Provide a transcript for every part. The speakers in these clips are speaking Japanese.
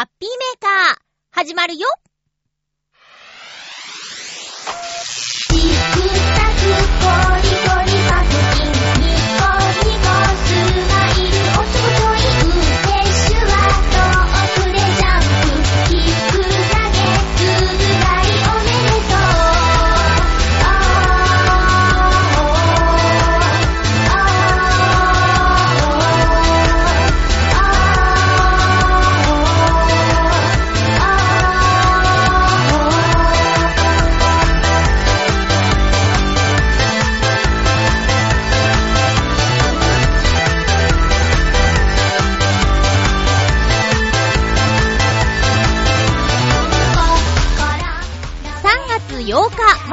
ハッピーメーカー、始まるよ。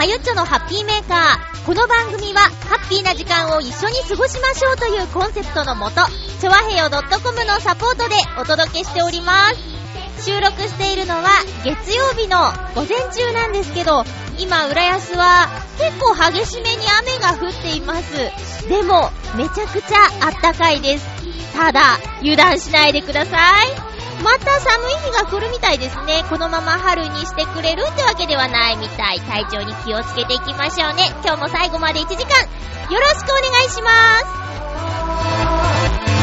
日、まゆっちょのハッピーメーカー。この番組は、ハッピーな時間を一緒に過ごしましょうというコンセプトのもと、ちょわへよ .com のサポートでお届けしております。収録しているのは、月曜日の午前中なんですけど、今、浦安は結構激しめに雨が降っています。でも、めちゃくちゃあったかいです。ただ、油断しないでください。また寒い日が来るみたいですね。このまま春にしてくれるってわけではないみたい。体調に気をつけていきましょうね。今日も最後まで1時間、よろしくお願いします。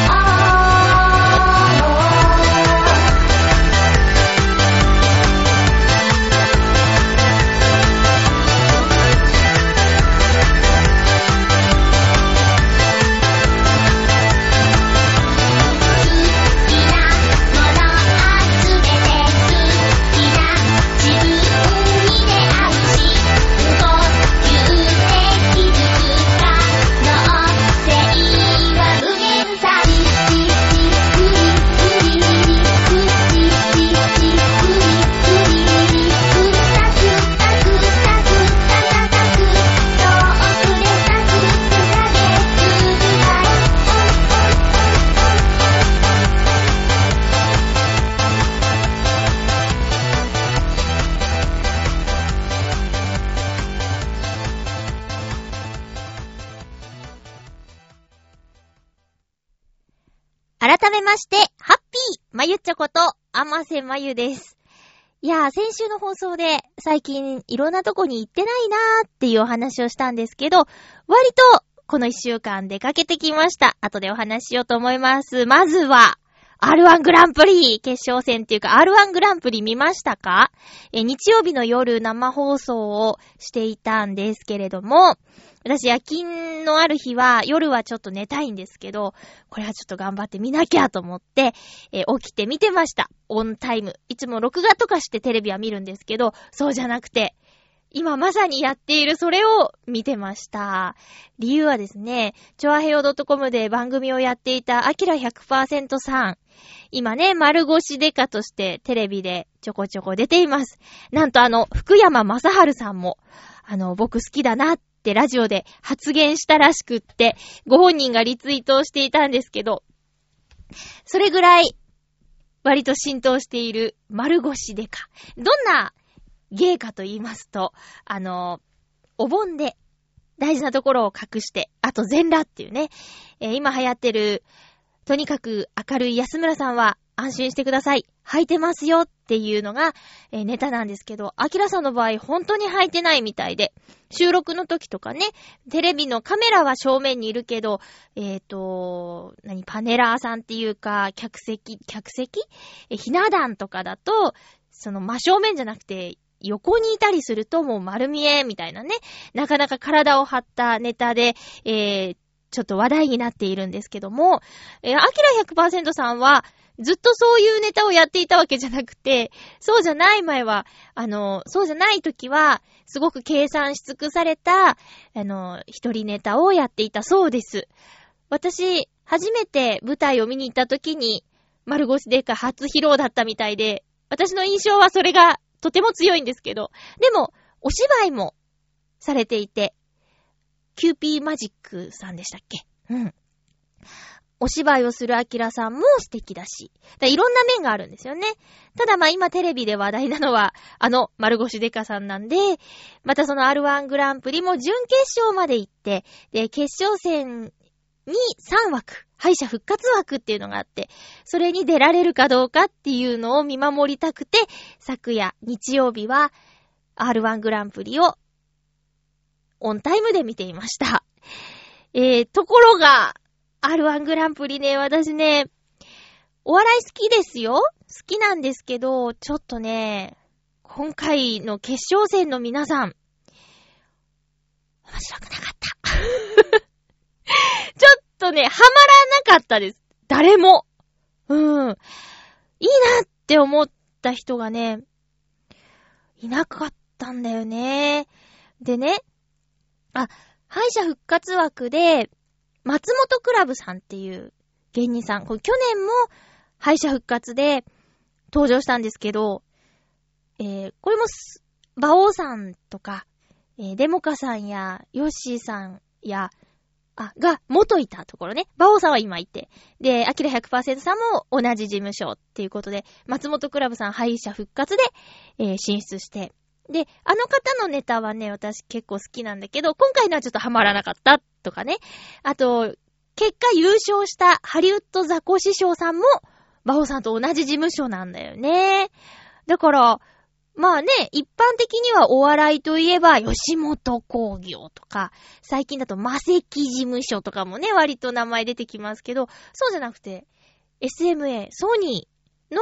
ちょこと、あませまゆです。いやー、先週の放送で、最近いろんなとこに行ってないなーっていうお話をしたんですけど、割と、この一週間出かけてきました。後でお話ししようと思います。まずは、R1 グランプリ決勝戦っていうか R1 グランプリ見ましたか？え、日曜日の夜生放送をしていたんですけれども、私夜勤のある日は夜はちょっと寝たいんですけど、これはちょっと頑張って見なきゃと思って、え起きて見てました。オンタイム。いつも録画とかしてテレビは見るんですけど、そうじゃなくて、今まさにやっているそれを見てました。理由はですね、チョアヘヨ .com で番組をやっていたアキラ100%さん。今ね、丸腰デカとしてテレビでちょこちょこ出ています。なんとあの、福山雅治さんも、あの、僕好きだなってラジオで発言したらしくって、ご本人がリツイートをしていたんですけど、それぐらい、割と浸透している丸腰デカ。どんな芸かと言いますと、あの、お盆で大事なところを隠して、あと全裸っていうね、えー今流行ってる、とにかく明るい安村さんは安心してください。履いてますよっていうのが、えーネタなんですけど、アキラさんの場合本当に履いてないみたいで、収録の時とかね、テレビのカメラは正面にいるけど、えっ、と、何、パネラーさんっていうか、客席、客席？え、ひな壇とかだと、その真正面じゃなくて、横にいたりするともう丸見えみたいなね、なかなか体を張ったネタで、えー、ちょっと話題になっているんですけども、えー、アキラ100%さんは、ずっとそういうネタをやっていたわけじゃなくて、そうじゃない前は、あの、そうじゃない時は、すごく計算し尽くされた、あの、一人ネタをやっていたそうです。私、初めて舞台を見に行った時に、丸腰でか初披露だったみたいで、私の印象はそれがとても強いんですけど、でも、お芝居もされていて、キューピーマジックさんでしたっけ？うん。お芝居をするアキラさんも素敵だし。だいろんな面があるんですよね。ただまあ今テレビで話題なのは、あの丸腰デカさんなんで、またその R1 グランプリも準決勝まで行って、で、決勝戦に3枠、敗者復活枠っていうのがあって、それに出られるかどうかっていうのを見守りたくて、昨夜、日曜日は R1 グランプリをオンタイムで見ていました。えー、ところが、R1 グランプリね、私ね、お笑い好きですよ好きなんですけど、ちょっとね、今回の決勝戦の皆さん、面白くなかった。ちょっとね、ハマらなかったです。誰も。うん。いいなって思った人がね、いなかったんだよね。でね、あ、敗者復活枠で、松本クラブさんっていう芸人さん、これ去年も敗者復活で登場したんですけど、えー、これもす、馬王さんとか、えー、デモカさんや、ヨッシーさんや、あ、が、元いたところね。馬王さんは今いて。で、アキラ100%さんも同じ事務所っていうことで、松本クラブさん敗者復活で、えー進出して。で、あの方のネタはね、私結構好きなんだけど、今回のはちょっとハマらなかったとかね。あと、結果優勝したハリウッドザコシショウさんも、馬王さんと同じ事務所なんだよね。だから、まあね、一般的にはお笑いといえば、吉本工業とか、最近だと魔石事務所とかもね、割と名前出てきますけど、そうじゃなくて、SMA、ソニーの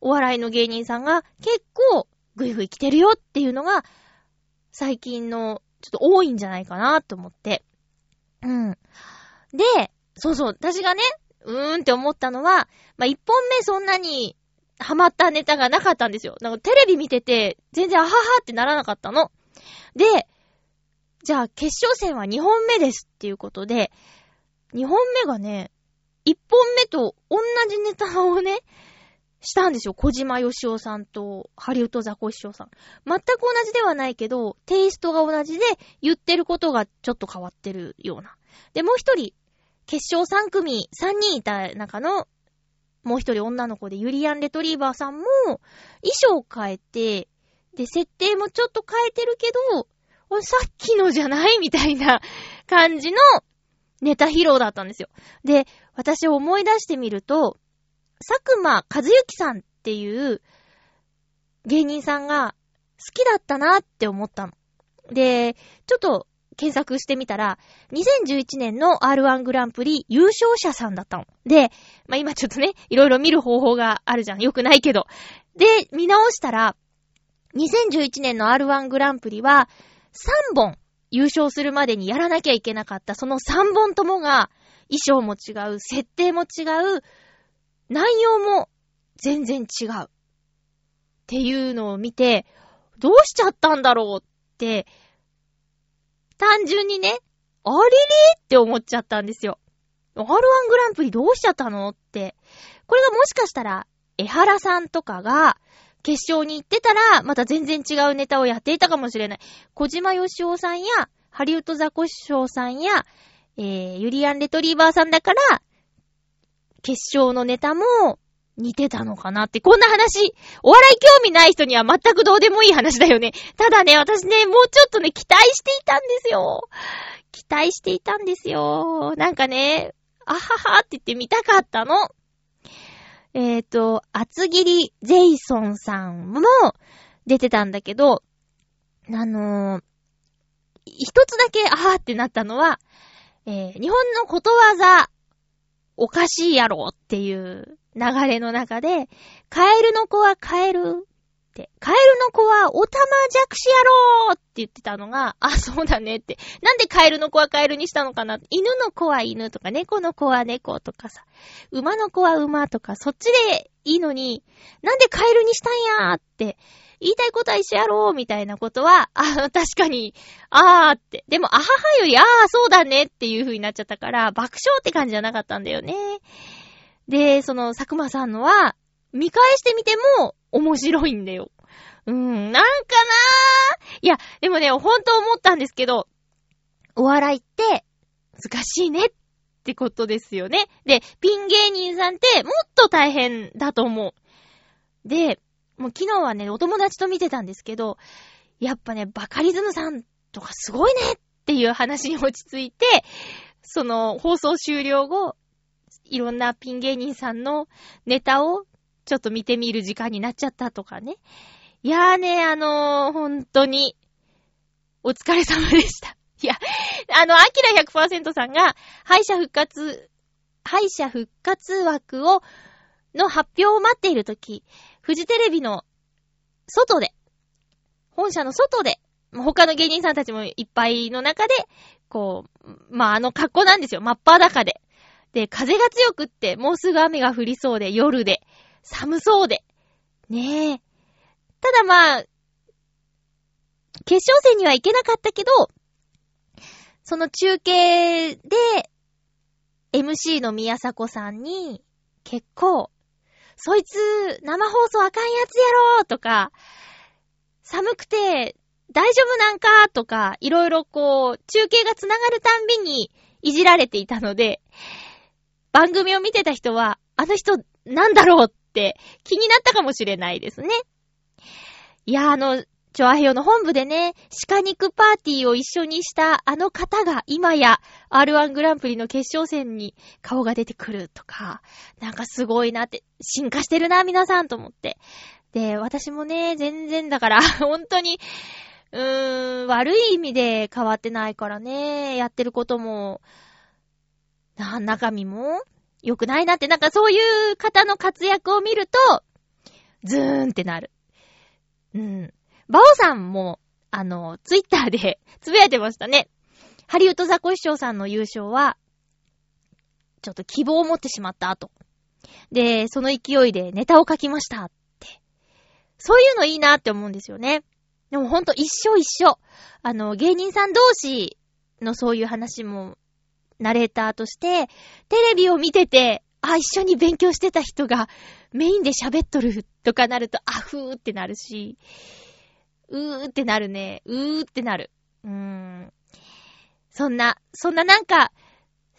お笑いの芸人さんが結構グイグイ来てるよっていうのが、最近のちょっと多いんじゃないかなと思って。うん。で、そうそう、私がね、うーんって思ったのは、まあ、一本目そんなにハマったネタがなかったんですよ。なんかテレビ見てて、全然あははってならなかったの。で、じゃあ決勝戦は2本目ですっていうことで、2本目がね、1本目と同じネタをね、したんですよ。小島よしおさんとハリウッドザコシショウさん。全く同じではないけど、テイストが同じで、言ってることがちょっと変わってるような。で、もう一人、決勝3組、3人いた中の、もう一人女の子でユリアン・レトリーバーさんも、衣装を変えて、で、設定もちょっと変えてるけど、さっきのじゃないみたいな感じのネタ披露だったんですよ。で、私思い出してみると、佐久間和幸さんっていう芸人さんが好きだったなって思ったの。で、ちょっと検索してみたら、2011年の R1 グランプリ優勝者さんだったの。で、まあ、今ちょっとね、いろいろ見る方法があるじゃん。よくないけど。で、見直したら、2011年の R1 グランプリは、3本優勝するまでにやらなきゃいけなかった、その3本ともが、衣装も違う、設定も違う、内容も全然違う。っていうのを見て、どうしちゃったんだろうって、単純にね、あれれ？って思っちゃったんですよ。R1 グランプリどうしちゃったの？って。これがもしかしたら、江原さんとかが、決勝に行ってたら、また全然違うネタをやっていたかもしれない。小島よしおさんや、ハリウッドザコシショウさんや、えー、ユリアン・レトリーバーさんだから、決勝のネタも似てたのかなって、こんな話、お笑い興味ない人には全くどうでもいい話だよね。ただね、私ね、もうちょっとね、期待していたんですよ。期待していたんですよ。なんかね、あははって言ってみたかったの。えっ、ー、と、厚切りジェイソンさんも出てたんだけど、あのー、一つだけあはってなったのは、えー、日本のことわざ、おかしいやろっていう流れの中で、カエルの子はカエルて、カエルの子はオタマジャクシやろって言ってたのが、あ、そうだねって。なんでカエルの子はカエルにしたのかな？犬の子は犬とか、猫の子は猫とかさ、馬の子は馬とか、そっちでいいのに、なんでカエルにしたんやーって、言いたいことは一緒やろうみたいなことは、あ、確かに、あーって。でも、あははより、あー、そうだねっていう風になっちゃったから、爆笑って感じじゃなかったんだよね。で、その、佐久間さんのは、見返してみても、面白いんだよ。うーん、なんかなーいや、でもね、ほんと思ったんですけど、お笑いって、難しいねってことですよね。で、ピン芸人さんって、もっと大変だと思う。で、もう昨日はね、お友達と見てたんですけど、やっぱね、バカリズムさんとかすごいねっていう話に落ち着いて、その放送終了後、いろんなピン芸人さんのネタをちょっと見てみる時間になっちゃったとかね。いやーね、あのー、本当に、お疲れ様でした。いや、あの、アキラ100%さんが、敗者復活、敗者復活枠を、の発表を待っているとき、フジテレビの外で、本社の外で、他の芸人さんたちもいっぱいの中で、こう、まあ、あの格好なんですよ。真っ裸で。で、風が強くって、もうすぐ雨が降りそうで、夜で、寒そうで。ねえ。ただまあ、決勝戦には行けなかったけど、その中継で、MC の宮迫さんに、結構、そいつ、生放送あかんやつやろとか、寒くて、大丈夫なんかとか、いろいろこう、中継が繋がるたんびに、いじられていたので、番組を見てた人は、あの人、なんだろうって気になったかもしれないですね。いや、あの、チョアヘヨの本部でね、鹿肉パーティーを一緒にしたあの方が今や R1 グランプリの決勝戦に顔が出てくるとか、なんかすごいなって、進化してるな、皆さんと思って。で、私もね、全然だから、本当に、うーん、悪い意味で変わってないからね、やってることも、な、中身も良くないなって、なんかそういう方の活躍を見ると、ズーンってなる。うん。バオさんも、あの、ツイッターで つぶやいてましたね。ハリウッドザコシショウさんの優勝は、ちょっと希望を持ってしまった後。で、その勢いでネタを書きましたって。そういうのいいなって思うんですよね。でもほんと一緒一緒。あの、芸人さん同士のそういう話も、ナレーターとして、テレビを見てて、あ、一緒に勉強してた人がメインで喋っとるとかなると、あふーってなるし、うーってなるね。うーってなる。うーん。そんな、そんななんか、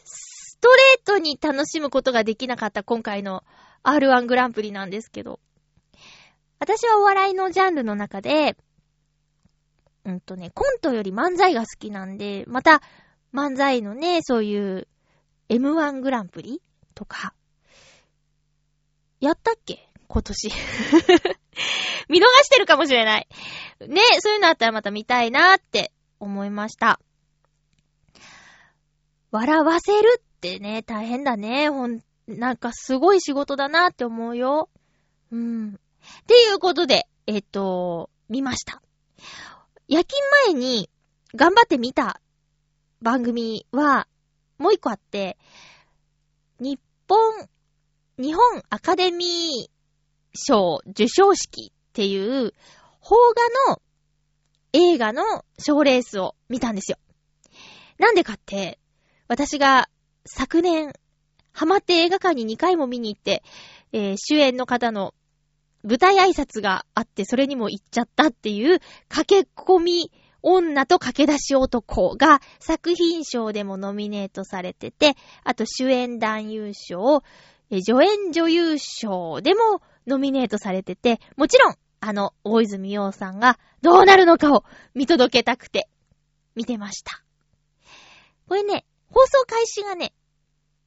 ストレートに楽しむことができなかった今回の R1 グランプリなんですけど。私はお笑いのジャンルの中で、うんとね、コントより漫才が好きなんで、また、漫才のね、そういう M1 グランプリとか、やったっけ？今年。見逃してるかもしれない。ね、そういうのあったらまた見たいなって思いました。笑わせるってね、大変だね。ほん、なんかすごい仕事だなって思うよ。うん。っていうことで、えっと、見ました。夜勤前に頑張って見た番組は、もう一個あって、日本、日本アカデミー賞受賞式っていう、邦画の映画の賞レースを見たんですよ。なんでかって、私が昨年、ハマって映画館に2回も見に行って、えー、主演の方の舞台挨拶があって、それにも行っちゃったっていう、駆け込み女と駆け出し男が作品賞でもノミネートされてて、あと主演男優賞、助演女優賞でもノミネートされてて、もちろん、あの、大泉洋さんがどうなるのかを見届けたくて、見てました。これね、放送開始がね、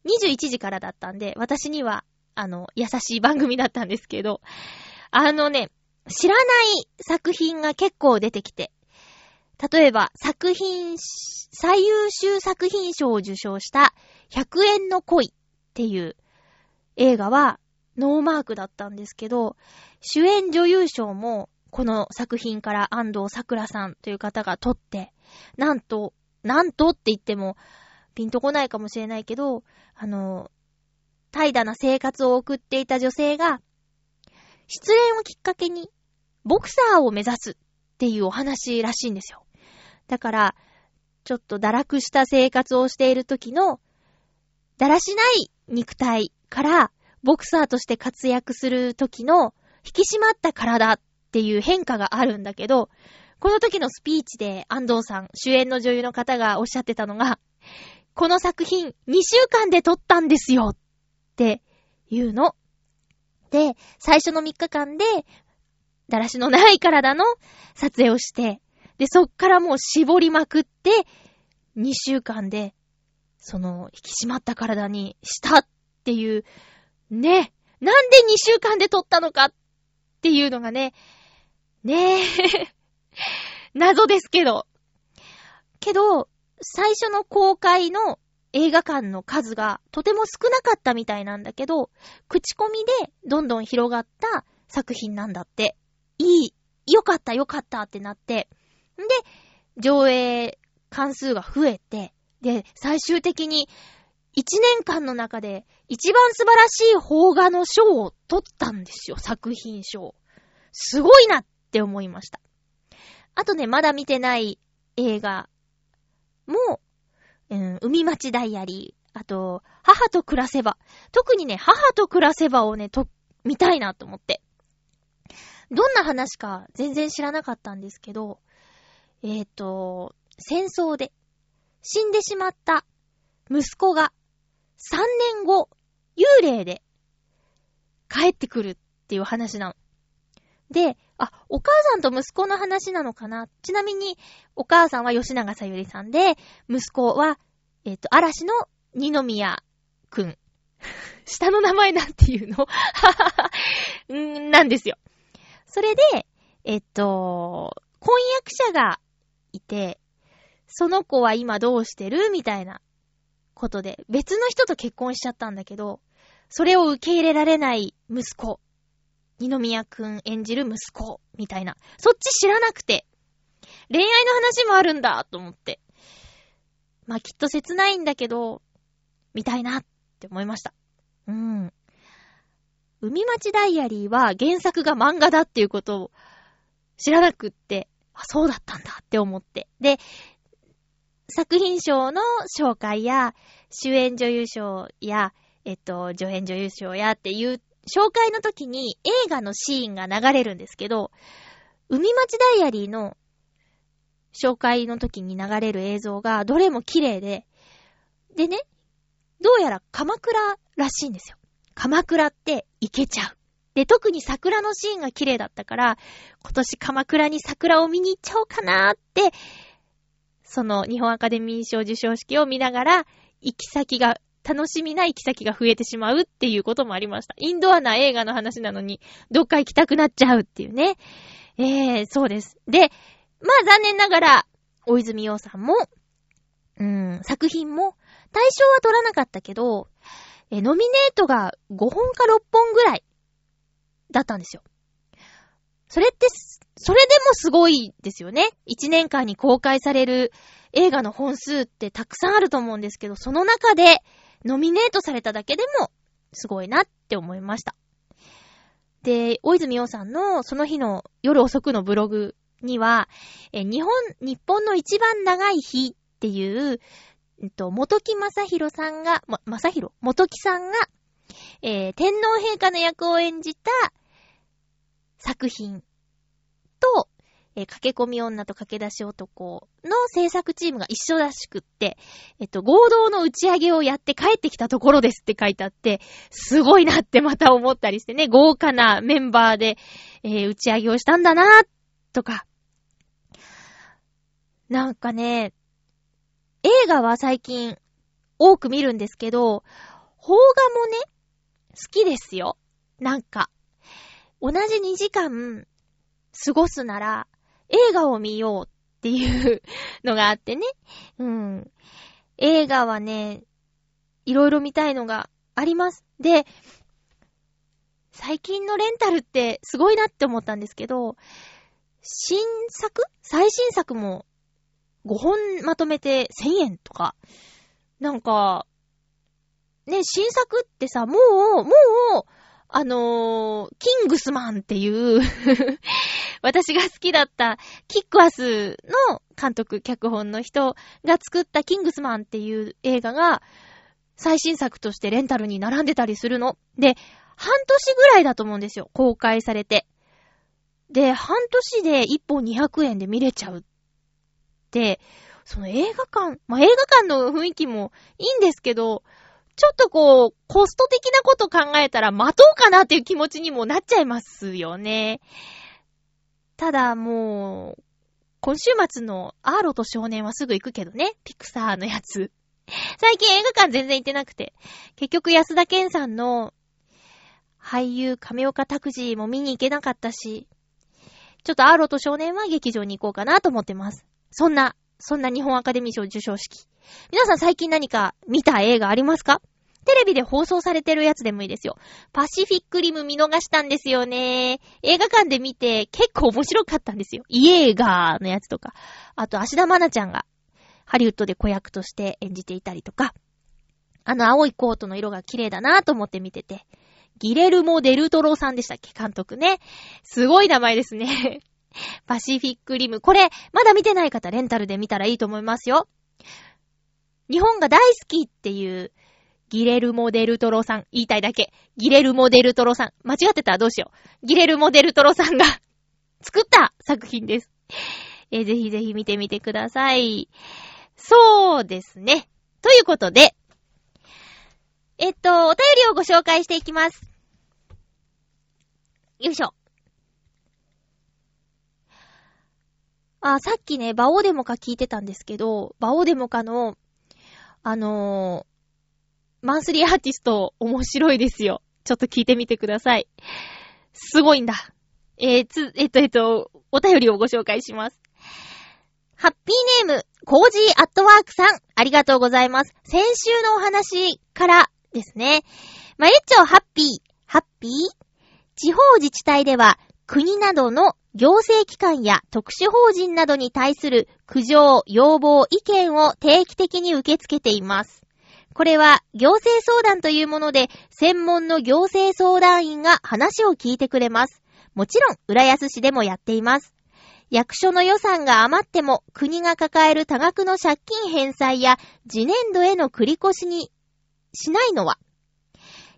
21時からだったんで、私には、あの、優しい番組だったんですけど、あのね、知らない作品が結構出てきて、例えば、作品、最優秀作品賞を受賞した100円の恋っていう映画は、ノーマークだったんですけど、主演女優賞もこの作品から安藤桜さんという方が取って、なんと、なんとって言ってもピンとこないかもしれないけど、あの、怠惰な生活を送っていた女性が、失恋をきっかけに、ボクサーを目指すっていうお話らしいんですよ。だから、ちょっと堕落した生活をしている時の、だらしない肉体から、ボクサーとして活躍する時の引き締まった体っていう変化があるんだけど、この時のスピーチで安藤さん、主演の女優の方がおっしゃってたのが、この作品2週間で撮ったんですよっていうの。で、最初の3日間で、だらしのない体の撮影をして、で、そっからもう絞りまくって、2週間でその、引き締まった体にしたっていう、ね。なんで2週間で撮ったのかっていうのがね、ねえ、謎ですけど。けど、最初の公開の映画館の数がとても少なかったみたいなんだけど、口コミでどんどん広がった作品なんだって。いい、よかったよかったってなって。んで、上映関数が増えて、で、最終的に1年間の中で一番素晴らしい邦画の賞を取ったんですよ、作品賞。すごいなって思いました。あとね、まだ見てない映画も、うん、海町ダイアリー、あと、母と暮らせば。特にね、母と暮らせばをね、と、見たいなと思って。どんな話か全然知らなかったんですけど、えっ、と、戦争で死んでしまった息子が3年後、幽霊で帰ってくるっていう話なの。で、あ、お母さんと息子の話なのかなちなみに、お母さんは吉永さゆりさんで、息子は、えっ、と、嵐の二宮くん。下の名前なんていうの んなんですよ。それで、えっと、婚約者がいて、その子は今どうしてるみたいなことで、別の人と結婚しちゃったんだけど、それを受け入れられない息子。二宮くん演じる息子。みたいな。そっち知らなくて。恋愛の話もあるんだと思って。まあ、きっと切ないんだけど、見たいなって思いました。うん。海町ダイアリーは原作が漫画だっていうことを知らなくって、あ、そうだったんだって思って。で、作品賞の紹介や、主演女優賞や、えっと、助演女優賞やっていう紹介の時に映画のシーンが流れるんですけど、海町ダイアリーの紹介の時に流れる映像がどれも綺麗で、でね、どうやら鎌倉らしいんですよ。鎌倉って行けちゃう。で、特に桜のシーンが綺麗だったから、今年鎌倉に桜を見に行っちゃおうかなーって、その日本アカデミー賞受賞式を見ながら、行き先が、楽しみな行き先が増えてしまうっていうこともありました。インドアな映画の話なのに、どっか行きたくなっちゃうっていうね。えー、そうです。で、まあ残念ながら、大泉洋さんも、うん、作品も、対象は取らなかったけど、え、ノミネートが5本か6本ぐらいだったんですよ。それって、それでもすごいですよね。1年間に公開される映画の本数ってたくさんあると思うんですけど、その中でノミネートされただけでもすごいなって思いました。で、大泉洋さんのその日の夜遅くのブログには、え日本、日本の一番長い日っていう、えっと、元木正宏さんが、ま、正宏元木さんが、えー天皇陛下の役を演じた作品と、えー駆け込み女と駆け出し男の制作チームが一緒らしくって、えっと、合同の打ち上げをやって帰ってきたところですって書いてあって、すごいなってまた思ったりしてね、豪華なメンバーで、えー打ち上げをしたんだなとか。なんかね、映画は最近多く見るんですけど、邦画もね、好きですよ。なんか、同じ2時間過ごすなら映画を見ようっていうのがあってね。うん。映画はね、いろいろ見たいのがあります。で、最近のレンタルってすごいなって思ったんですけど、新作？最新作も5本まとめて1000円とか。なんか、ね、新作ってさ、もう、もう、あのーキングスマンっていう 私が好きだったキックアスの監督、脚本の人が作ったキングスマンっていう映画が最新作としてレンタルに並んでたりするの。で、半年ぐらいだと思うんですよ。公開されて。で、半年で1本200円で見れちゃうっ、その映画館、まあ、映画館の雰囲気もいいんですけど、ちょっとこう、コスト的なこと考えたら待とうかなっていう気持ちにもなっちゃいますよね。ただもう、今週末のアーロと少年はすぐ行くけどね。ピクサーのやつ。最近映画館全然行ってなくて。結局安田健さんの俳優亀岡拓司も見に行けなかったし、ちょっとアーロと少年は劇場に行こうかなと思ってます。そんな、そんな日本アカデミー賞受賞式。皆さん最近何か見た映画ありますか？テレビで放送されてるやつでもいいですよ。パシフィックリム見逃したんですよね。映画館で見て結構面白かったんですよ。イエーガーのやつとか。あと、芦田愛菜ちゃんがハリウッドで子役として演じていたりとか。あの青いコートの色が綺麗だなと思って見てて。ギレルモ・デルトロさんでしたっけ？監督ね。すごい名前ですね。パシフィックリム。これ、まだ見てない方、レンタルで見たらいいと思いますよ。日本が大好きっていう、ギレルモ・デルトロさん。言いたいだけ。ギレルモ・デルトロさん。間違ってたらどうしよう。ギレルモ・デルトロさんが 作った作品です。えーぜひぜひ見てみてください。そうですね。ということで、えっと、お便りをご紹介していきます。よいしょ。あ、さっきね、バオデモカ聞いてたんですけど、バオデモカの、あのーマンスリーアーティスト面白いですよ。ちょっと聞いてみてください。すごいんだ。えー、つ、えっと、えっと、お便りをご紹介します。ハッピーネーム、コージーアットワークさん、ありがとうございます。先週のお話からですね。まゆっちょハッピー、ハッピー？地方自治体では、国などの行政機関や特殊法人などに対する苦情、要望、意見を定期的に受け付けています。これは行政相談というもので、専門の行政相談員が話を聞いてくれます。もちろん、浦安市でもやっています。役所の予算が余っても国が抱える多額の借金返済や次年度への繰り越しにしないのは、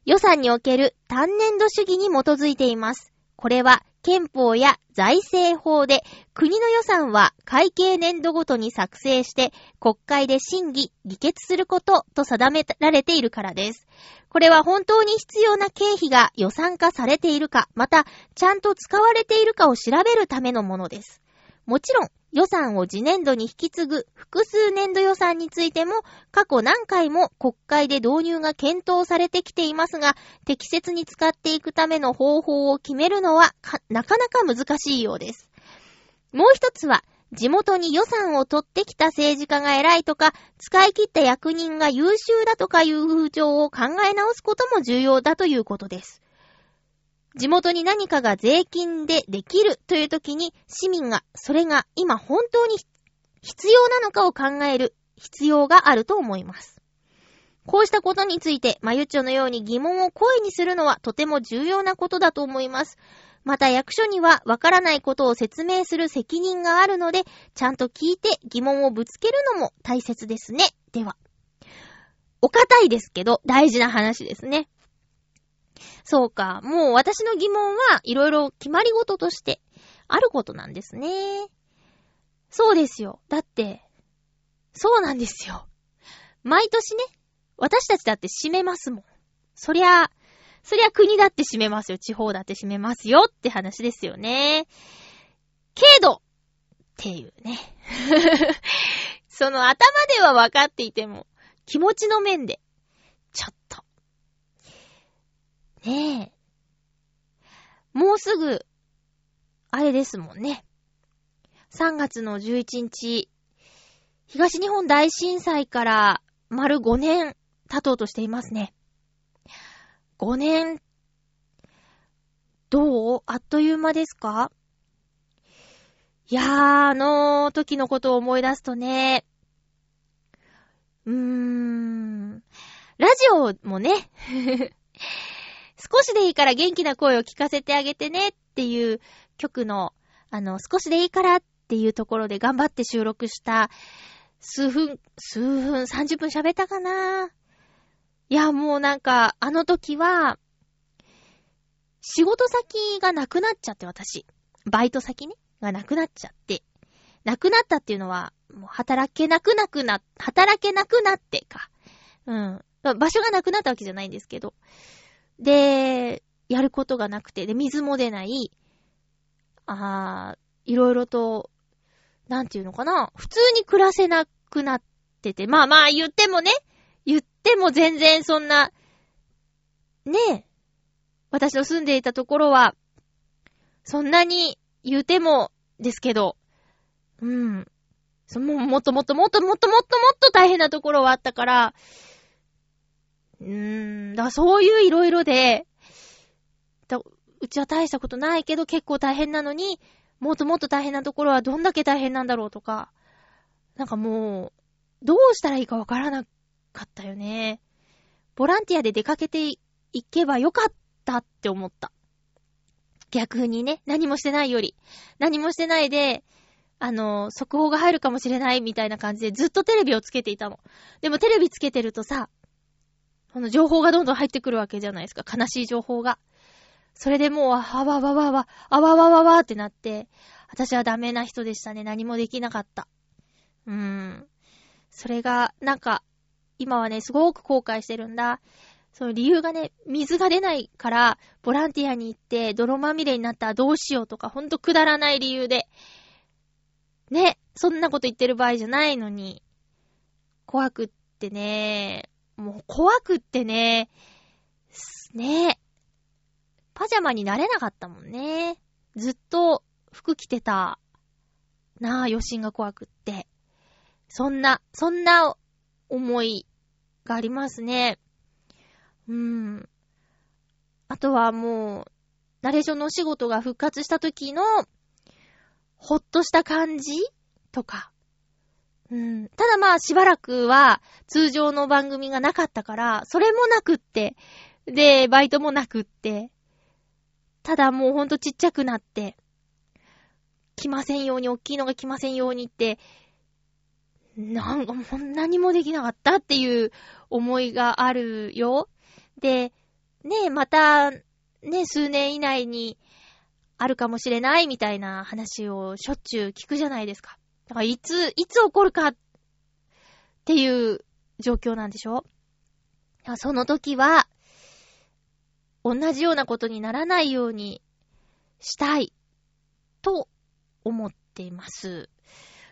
予算における単年度主義に基づいています。これは憲法や財政法で国の予算は会計年度ごとに作成して国会で審議、議決することと定められているからです。これは本当に必要な経費が予算化されているか、またちゃんと使われているかを調べるためのものです。もちろん予算を次年度に引き継ぐ複数年度予算についても過去何回も国会で導入が検討されてきていますが、適切に使っていくための方法を決めるのはなかなか難しいようです。もう一つは、地元に予算を取ってきた政治家が偉いとか、使い切った役人が優秀だとかいう風潮を考え直すことも重要だということです。地元に何かが税金でできるという時に、市民がそれが今本当に必要なのかを考える必要があると思います。こうしたことについて、まゆちょのように疑問を声にするのはとても重要なことだと思います。また役所にはわからないことを説明する責任があるので、ちゃんと聞いて疑問をぶつけるのも大切ですね。では。お堅いですけど、大事な話ですね。そうか。もう私の疑問はいろいろ決まり事としてあることなんですね。そうですよ。だって、そうなんですよ。毎年ね、私たちだって締めますもん。そりゃ、そりゃ国だって締めますよ。地方だって締めますよって話ですよね。けど、っていうね。その頭では分かっていても、気持ちの面で、ちょっと。ねえ。もうすぐ、あれですもんね。3月の11日、東日本大震災から丸5年経とうとしていますね。5年、どう？あっという間ですか？いやー、あの時のことを思い出すとね、うーん、ラジオもね、少しでいいから元気な声を聞かせてあげてねっていう曲の、あの、少しでいいからっていうところで頑張って収録した数分、数分、30分喋ったかないや、もうなんか、あの時は、仕事先がなくなっちゃって、私。バイト先ね、がなくなっちゃって。なくなったっていうのは、もう働けなくなくな、働けなくなってか。うん。場所がなくなったわけじゃないんですけど。で、やることがなくて、で、水も出ない、あー、いろいろと、なんていうのかな、普通に暮らせなくなってて、まあまあ言ってもね、言っても全然そんな、ね。え、私の住んでいたところは、そんなに言うてもですけど、うん。そももっともっともっともっともっともっと大変なところはあったから、うーん、だからそういういろいろで、うちは大したことないけど結構大変なのに、もっともっと大変なところはどんだけ大変なんだろうとか、なんかもう、どうしたらいいかわからなかったよね。ボランティアで出かけていけばよかったって思った。逆にね、何もしてないより。何もしてないで、あの、速報が入るかもしれないみたいな感じでずっとテレビをつけていたの。でもテレビつけてるとさ、この情報がどんどん入ってくるわけじゃないですか。悲しい情報が。それでもう、あわわわわ、あわわわわってなって、私はダメな人でしたね。何もできなかった。うーん。それが、なんか、今はね、すごく後悔してるんだ。その理由がね、水が出ないから、ボランティアに行って、泥まみれになったらどうしようとか、ほんとくだらない理由で。ね、そんなこと言ってる場合じゃないのに。怖くってね、もう怖くってね、すね、パジャマになれなかったもんね。ずっと服着てた。なあ、余震が怖くって。そんな、そんな思いがありますね。うん。あとはもう、ナレーションのお仕事が復活した時の、ほっとした感じとか。ただまあしばらくは通常の番組がなかったから、それもなくって、で、バイトもなくって、ただもうほんとちっちゃくなって、来ませんように、大きいのが来ませんようにって、なんかもう何もできなかったっていう思いがあるよ。で、ねまた、ね数年以内にあるかもしれないみたいな話をしょっちゅう聞くじゃないですか。だからいつ、いつ起こるかっていう状況なんでしょ？その時は、同じようなことにならないようにしたいと思っています。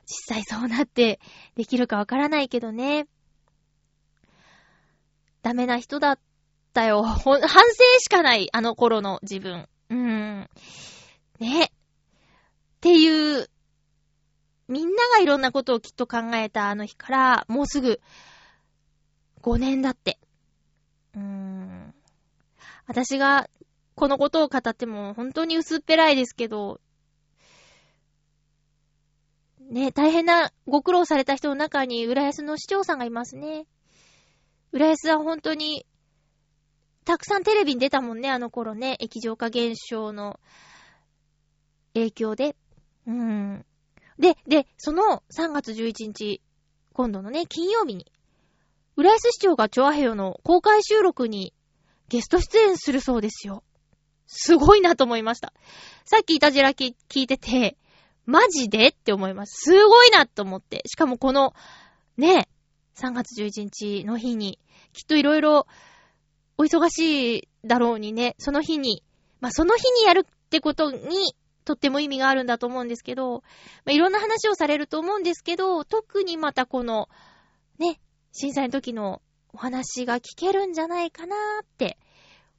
実際そうなってできるかわからないけどね。ダメな人だったよ。反省しかない、あの頃の自分。うーん。ね。っていう、みんながいろんなことをきっと考えたあの日から、もうすぐ5年だって。うーん。私がこのことを語っても本当に薄っぺらいですけど、ね、大変なご苦労された人の中に、浦安の市長さんがいますね。浦安は本当に、たくさんテレビに出たもんね、あの頃ね。液状化現象の影響で。うん。で、で、その3月11日、今度のね、金曜日に、浦安市長がチョアヘヨの公開収録にゲスト出演するそうですよ。すごいなと思いました。さっきいたじらき聞いてて、マジでって思います。すごいなと思って。しかもこの、ね、3月11日の日に、きっといろいろお忙しいだろうにね、その日に、まあ、その日にやるってことに、とっても意味があるんだと思うんですけど、まあ、いろんな話をされると思うんですけど、特にまたこの、ね、震災の時のお話が聞けるんじゃないかなーって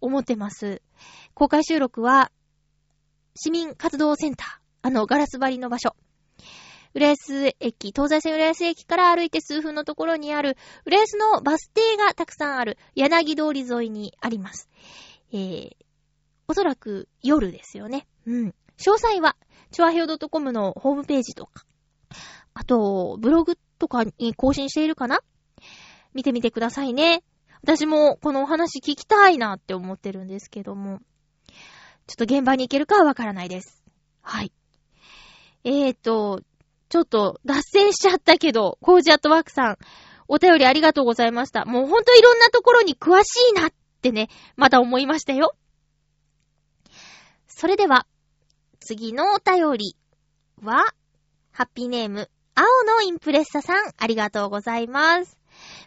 思ってます。公開収録は、市民活動センター、あの、ガラス張りの場所。浦安駅、東西線浦安駅から歩いて数分のところにある、浦安のバス停がたくさんある、柳通り沿いにあります。えー、おそらく夜ですよね。うん。詳細は、チョアヘオ .com のホームページとか、あと、ブログとかに更新しているかな？見てみてくださいね。私もこのお話聞きたいなって思ってるんですけども、ちょっと現場に行けるかはわからないです。はい。えーと、ちょっと脱線しちゃったけど、コージアットワークさん、お便りありがとうございました。もうほんといろんなところに詳しいなってね、また思いましたよ。それでは、次のお便りは、ハッピーネーム、青のインプレッサさん、ありがとうございます。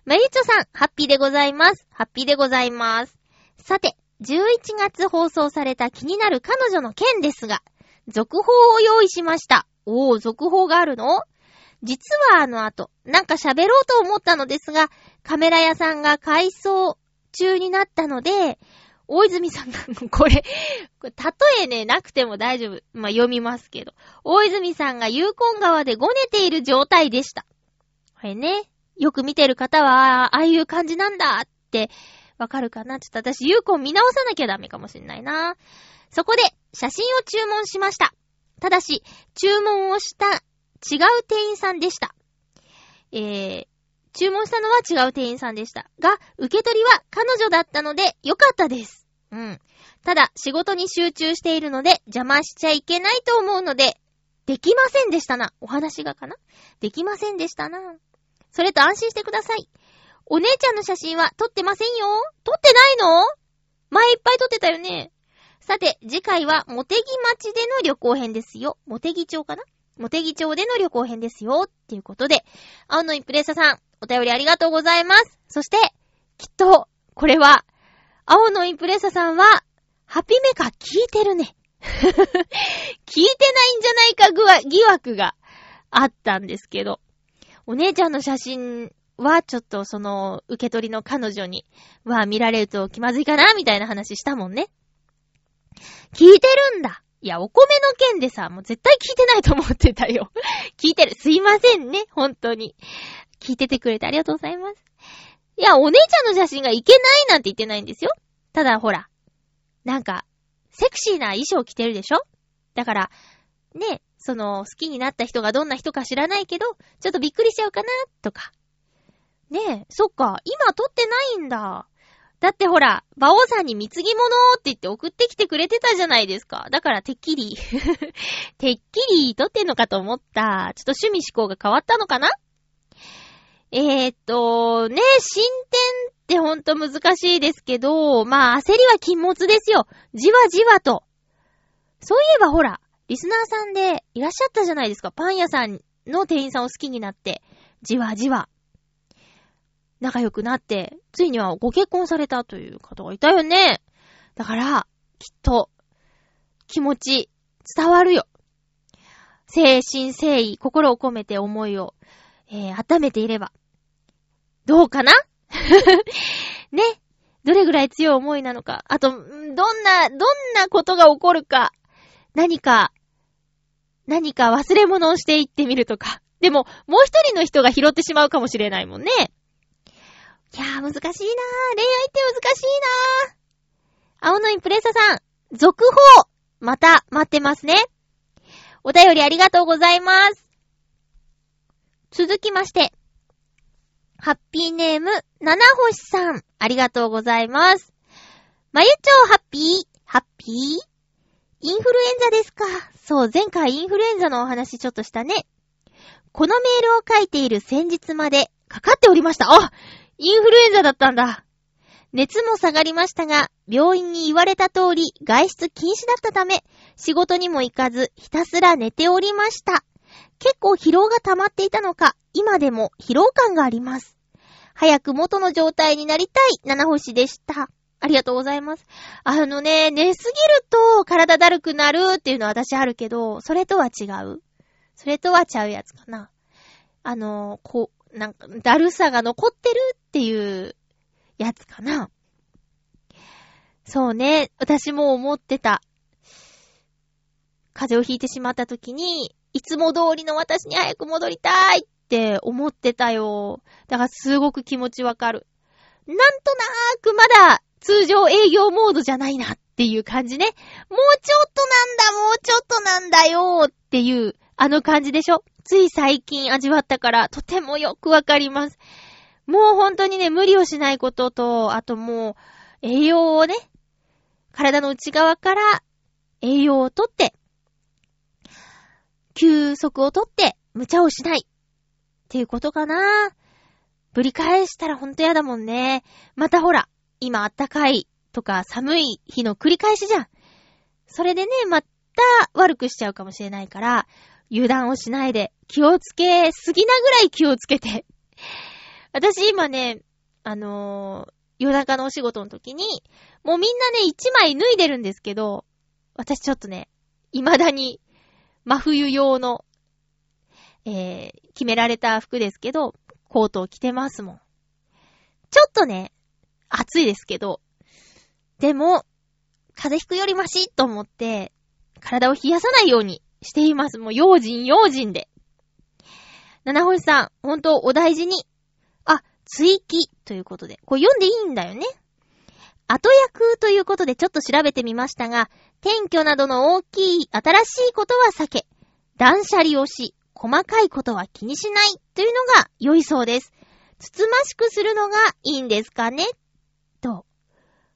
まゆちょさん、ハッピーでございます。ハッピーでございます。さて、11月放送された気になる彼女の件ですが、続報を用意しました。おー、続報があるの？実はあの後、なんか喋ろうと思ったのですが、カメラ屋さんが改装中になったので、大泉さんが、これ、これ例えね、なくても大丈夫。まあ、読みますけど。大泉さんがユーコン川でごねている状態でした。これね、よく見てる方は、ああいう感じなんだって、わかるかなちょっと私、ユーコン見直さなきゃダメかもしんないな。そこで、写真を注文しました。ただし、注文をした違う店員さんでした。えー、注文したのは違う店員さんでした。が、受け取りは彼女だったので、よかったです。うん。ただ、仕事に集中しているので、邪魔しちゃいけないと思うので、できませんでしたな。お話がかな？できませんでしたな。それと安心してください。お姉ちゃんの写真は撮ってませんよ撮ってないの？前いっぱい撮ってたよね。さて、次回は、モテギ町での旅行編ですよ。モテギ町かな？モテギ町での旅行編ですよ。っていうことで、青のインプレッサさん、お便りありがとうございます。そして、きっと、これは、青のインプレッサさんは、ハピメカ聞いてるね。聞いてないんじゃないかぐわ疑惑があったんですけど、お姉ちゃんの写真はちょっとその受け取りの彼女には見られると気まずいかなみたいな話したもんね。聞いてるんだ。いや、お米の件でさ、もう絶対聞いてないと思ってたよ。聞いてる。すいませんね、本当に。聞いててくれてありがとうございます。いや、お姉ちゃんの写真がいけないなんて言ってないんですよ。ただ、ほら、なんか、セクシーな衣装着てるでしょ？だから、ね、その、好きになった人がどんな人か知らないけど、ちょっとびっくりしちゃうかな、とか。ねえ、そっか、今撮ってないんだ。だってほら、馬王さんに貢ぎ物って言って送ってきてくれてたじゃないですか。だからてっきり、てっきり撮ってんのかと思った。ちょっと趣味思考が変わったのかな？えー、っと、ね、進展ってほんと難しいですけど、まあ焦りは禁物ですよ。じわじわと。そういえばほら、リスナーさんでいらっしゃったじゃないですか。パン屋さんの店員さんを好きになって、じわじわ。仲良くなって、ついにはご結婚されたという方がいたよね。だから、きっと、気持ち、伝わるよ。精神誠意、心を込めて思いを、えー、温めていれば。どうかな？ね。どれぐらい強い思いなのか。あと、どんな、どんなことが起こるか。何か、何か忘れ物をしていってみるとか。でも、もう一人の人が拾ってしまうかもしれないもんね。いやー、難しいなー。恋愛って難しいなー。青のインプレッサさん、続報、また待ってますね。お便りありがとうございます。続きまして、ハッピーネーム、七星さん、ありがとうございます。まゆちょうハッピー、ハッピー？インフルエンザですか？そう、前回インフルエンザのお話ちょっとしたね。このメールを書いている先日までかかっておりました。あインフルエンザだったんだ。熱も下がりましたが、病院に言われた通り外出禁止だったため、仕事にも行かずひたすら寝ておりました。結構疲労が溜まっていたのか、今でも疲労感があります。早く元の状態になりたい七星でした。ありがとうございます。あのね、寝すぎると体だるくなるっていうのは私あるけど、それとは違う。それとはちゃうやつかな。あの、こう、なんか、だるさが残ってるっていうやつかな。そうね、私も思ってた。風邪をひいてしまった時に、いつも通りの私に早く戻りたいって思ってたよ。だからすごく気持ちわかる。なんとなーくまだ通常営業モードじゃないなっていう感じね。もうちょっとなんだ、もうちょっとなんだよっていう、あの感じでしょつい最近味わったから、とてもよくわかります。もう本当にね、無理をしないことと、あともう、栄養をね、体の内側から栄養をとって、休息をとって、無茶をしない。っていうことかな。ぶり返したらほんとやだもんね。またほら、今あったかいとか寒い日の繰り返しじゃん。それでね、また悪くしちゃうかもしれないから、油断をしないで気をつけすぎなぐらい気をつけて。私今ね、あのー夜中のお仕事の時に、もうみんなね、一枚脱いでるんですけど、私ちょっとね、未だに、真冬用の、えー、決められた服ですけど、コートを着てますもん。ちょっとね、暑いですけど、でも、風邪ひくよりマシと思って、体を冷やさないようにしています。もう用心用心で。七星さん、ほんとお大事に。あ、追記ということで。これ読んでいいんだよね？後役ということでちょっと調べてみましたが、転居などの大きい新しいことは避け、断捨離をし、細かいことは気にしないというのが良いそうです。つつましくするのがいいんですかね？と。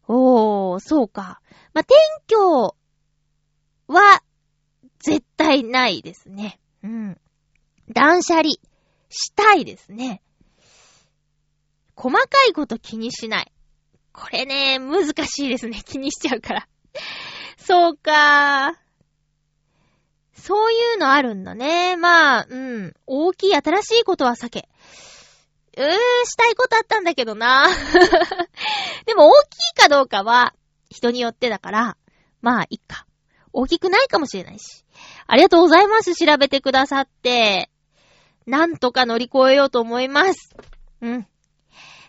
おー、そうか。まあ、転居は絶対ないですね。うん。断捨離したいですね。細かいこと気にしない。これね、難しいですね。気にしちゃうから。そうか。そういうのあるんだね。まあ、うん。大きい新しいことは避け。うー、したいことあったんだけどな。でも大きいかどうかは人によってだから、まあ、いっか。大きくないかもしれないし。ありがとうございます。調べてくださって。なんとか乗り越えようと思います。うん。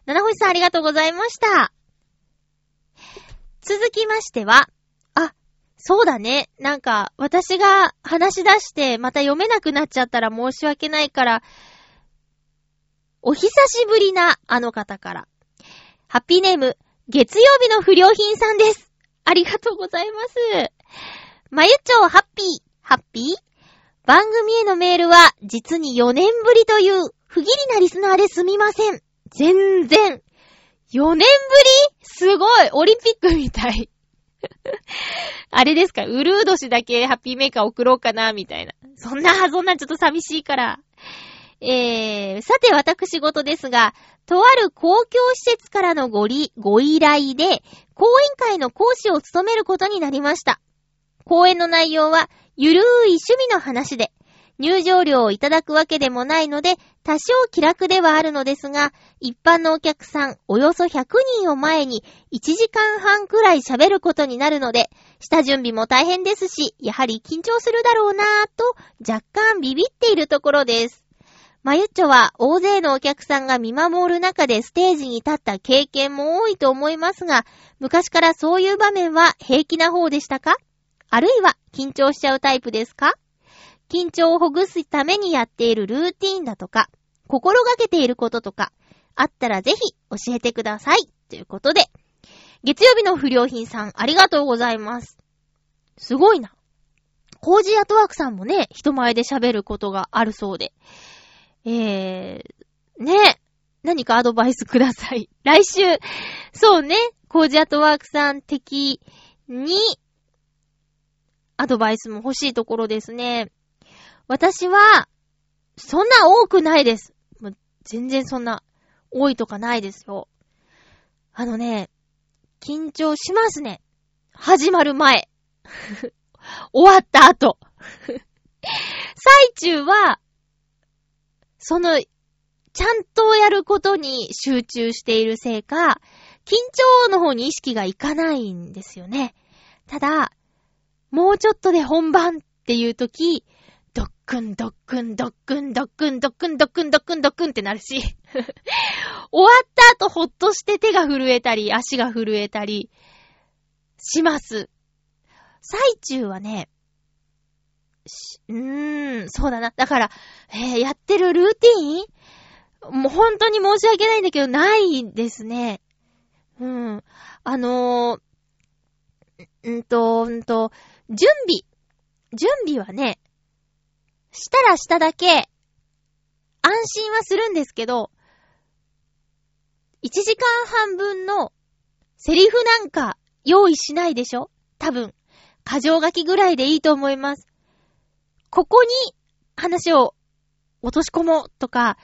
七星さんありがとうございました。続きましては、あ、そうだね。なんか、私が話し出してまた読めなくなっちゃったら申し訳ないから、お久しぶりなあの方から。ハッピーネーム、月曜日の不良品さんです。ありがとうございます。まゆちょうハッピー、ハッピー？番組へのメールは実に4年ぶりという不義理なリスナーですみません。全然。4年ぶり？すごいオリンピックみたい。あれですか？ウルー年だけハッピーメーカー送ろうかなみたいな。そんな、そんなちょっと寂しいから。えー、さて私事ですが、とある公共施設からのごり、ご依頼で、講演会の講師を務めることになりました。講演の内容は、ゆるーい趣味の話で、入場料をいただくわけでもないので、多少気楽ではあるのですが、一般のお客さんおよそ100人を前に1時間半くらい喋ることになるので、下準備も大変ですし、やはり緊張するだろうなぁと、若干ビビっているところです。まゆっちょは大勢のお客さんが見守る中でステージに立った経験も多いと思いますが、昔からそういう場面は平気な方でしたか？あるいは緊張しちゃうタイプですか？緊張をほぐすためにやっているルーティーンだとか、心がけていることとか、あったらぜひ教えてください。ということで、月曜日の不良品さんありがとうございます。すごいな。コージアトワークさんもね、人前で喋ることがあるそうで。えー、ね、何かアドバイスください。来週、そうね、コージアトワークさん的に、アドバイスも欲しいところですね。私は、そんな多くないです。全然そんな、多いとかないですよ。あのね、緊張しますね。始まる前。終わった後。最中は、その、ちゃんとやることに集中しているせいか、緊張の方に意識がいかないんですよね。ただ、もうちょっとで本番っていう時、くんどっくんどっくんどっくんどっくんどっくんどっくんどっくんってなるし 終わった後ほっとして手が震えたり、足が震えたり、します。最中はね、うーん、そうだな。だから、えー、やってるルーティーン？もう本当に申し訳ないんだけど、ないですね。うん。あのー、んと、んと、準備。準備はね、したらしただけ、安心はするんですけど、1時間半分のセリフなんか用意しないでしょ？多分。過剰書きぐらいでいいと思います。ここに話を落とし込もうとか、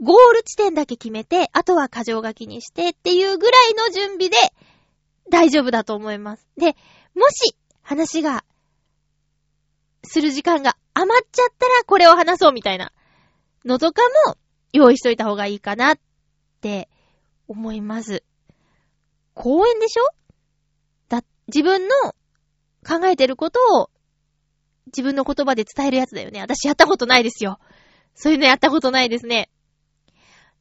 ゴール地点だけ決めて、あとは過剰書きにしてっていうぐらいの準備で大丈夫だと思います。で、もし話が、する時間が余っちゃったらこれを話そうみたいなのとかも用意しといた方がいいかなって思います。公演でしょ？だ、自分の考えてることを自分の言葉で伝えるやつだよね。私やったことないですよ。そういうのやったことないですね。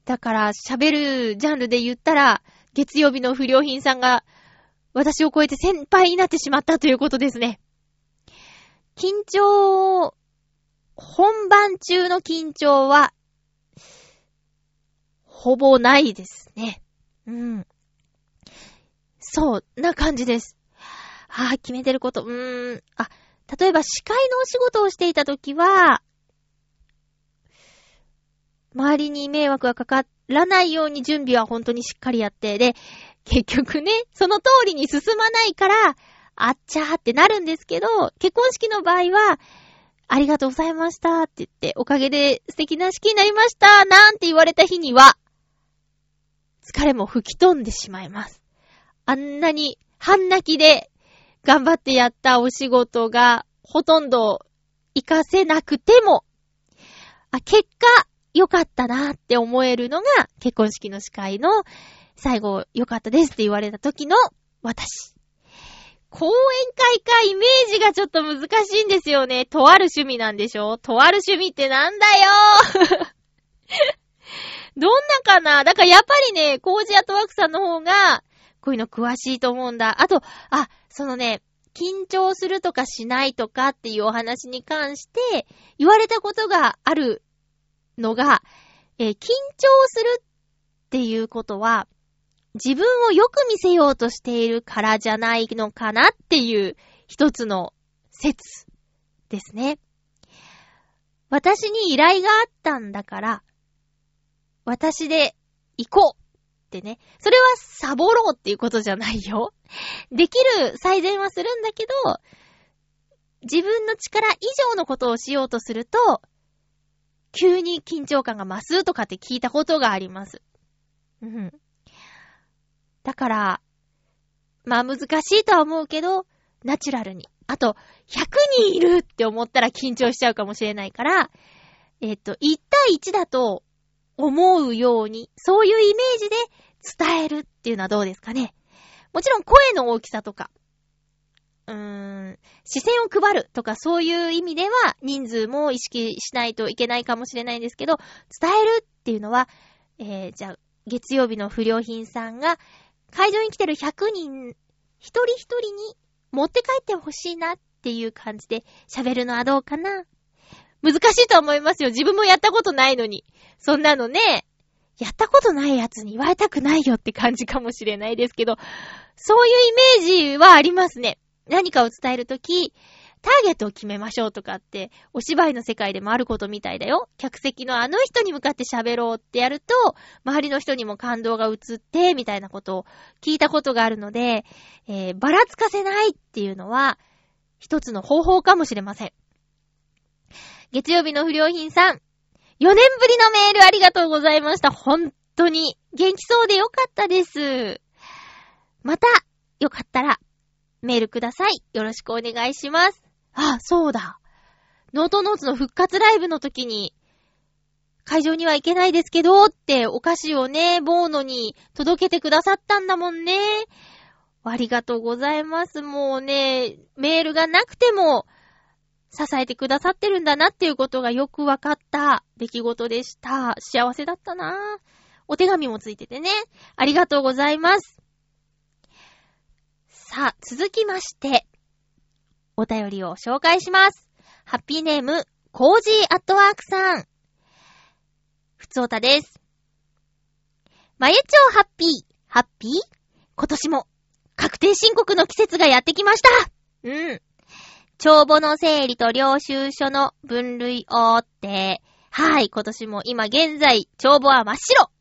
だから、喋るジャンルで言ったら、月曜日の不良品さんが、私を超えて先輩になってしまったということですね。緊張、本番中の緊張は、ほぼないですね。うん。そう、な感じです。ああ、決めてること。うーん。あ、例えば司会のお仕事をしていたときは、周りに迷惑がかからないように準備は本当にしっかりやって、で、結局ね、その通りに進まないから、あっちゃーってなるんですけど、結婚式の場合は、ありがとうございましたって言って、おかげで素敵な式になりましたなんて言われた日には、疲れも吹き飛んでしまいます。あんなに半泣きで頑張ってやったお仕事がほとんど活かせなくても、あ、結果良かったなって思えるのが結婚式の司会の最後良かったですって言われた時の私。講演会かイメージがちょっと難しいんですよね。とある趣味なんでしょ？とある趣味ってなんだよ？どんなかな？だからやっぱりね、コージアトワークさんの方が、こういうの詳しいと思うんだ。あと、あ、そのね、緊張するとかしないとかっていうお話に関して、言われたことがあるのが、えー緊張するっていうことは、自分をよく見せようとしているからじゃないのかなっていう一つの説ですね。私に依頼があったんだから、私で行こうってね。それはサボろうっていうことじゃないよ。できる最善はするんだけど、自分の力以上のことをしようとすると、急に緊張感が増すとかって聞いたことがあります。だから、まあ難しいとは思うけど、ナチュラルに。あと、100人いるって思ったら緊張しちゃうかもしれないから、えっ、と、1対1だと思うように、そういうイメージで伝えるっていうのはどうですかね。もちろん声の大きさとか、うーん、視線を配るとかそういう意味では人数も意識しないといけないかもしれないんですけど、伝えるっていうのは、えー、じゃあ、月曜日の不良品さんが会場に来てる100人、一人一人に持って帰ってほしいなっていう感じで喋るのはどうかな難しいと思いますよ。自分もやったことないのに。そんなのね、やったことないやつに言われたくないよって感じかもしれないですけど、そういうイメージはありますね。何かを伝えるとき、ターゲットを決めましょうとかって、お芝居の世界でもあることみたいだよ。客席のあの人に向かって喋ろうってやると、周りの人にも感動が移って、みたいなことを聞いたことがあるので、えー、ばらつかせないっていうのは、一つの方法かもしれません。月曜日の不良品さん、4年ぶりのメールありがとうございました。本当に元気そうでよかったです。また、よかったら、メールください。よろしくお願いします。あ、そうだ。ノートノーツの復活ライブの時に、会場には行けないですけど、ってお菓子をね、ボーノに届けてくださったんだもんね。ありがとうございます。もうね、メールがなくても、支えてくださってるんだなっていうことがよくわかった出来事でした。幸せだったなお手紙もついててね。ありがとうございます。さあ、続きまして、お便りを紹介します。ハッピーネーム、コージーアットワークさん。ふつおたです。まゆちょハッピー、ハッピー？今年も、確定申告の季節がやってきましたうん。帳簿の整理と領収書の分類をって、はい、今年も今現在、帳簿は真っ白。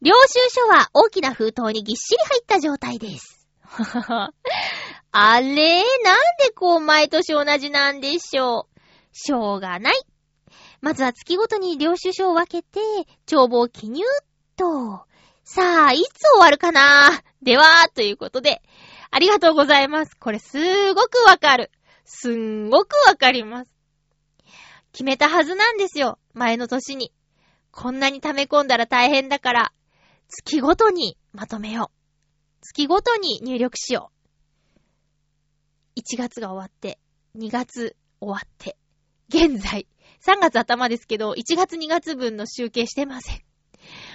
領収書は大きな封筒にぎっしり入った状態です。あれ？なんでこう毎年同じなんでしょう？しょうがない。まずは月ごとに領収書を分けて、帳簿を記入っと。さあ、いつ終わるかな？では、ということで、ありがとうございます。これすーごくわかる。すんごくわかります。決めたはずなんですよ。前の年に。こんなに溜め込んだら大変だから、月ごとにまとめよう。月ごとに入力しよう。1月が終わって、2月終わって、現在、3月頭ですけど、1月2月分の集計してません。